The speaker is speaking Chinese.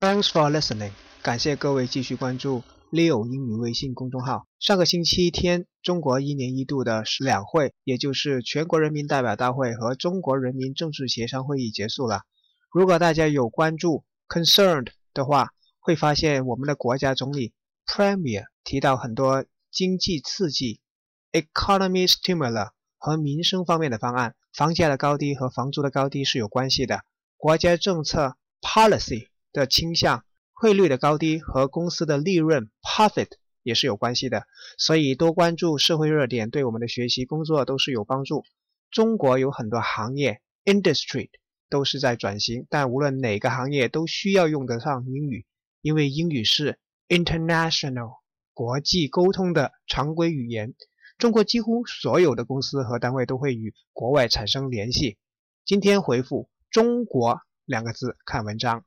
Thanks for listening，感谢各位继续关注 Leo 英语微信公众号。上个星期天，中国一年一度的两会，也就是全国人民代表大会和中国人民政治协商会议结束了。如果大家有关注 concerned 的话，会发现我们的国家总理 Premier 提到很多经济刺激 economy stimulus 和民生方面的方案。房价的高低和房租的高低是有关系的。国家政策 policy 的倾向、汇率的高低和公司的利润 profit 也是有关系的。所以多关注社会热点，对我们的学习工作都是有帮助。中国有很多行业 industry 都是在转型，但无论哪个行业都需要用得上英语，因为英语是 international 国际沟通的常规语言。中国几乎所有的公司和单位都会与国外产生联系。今天回复“中国”两个字看文章。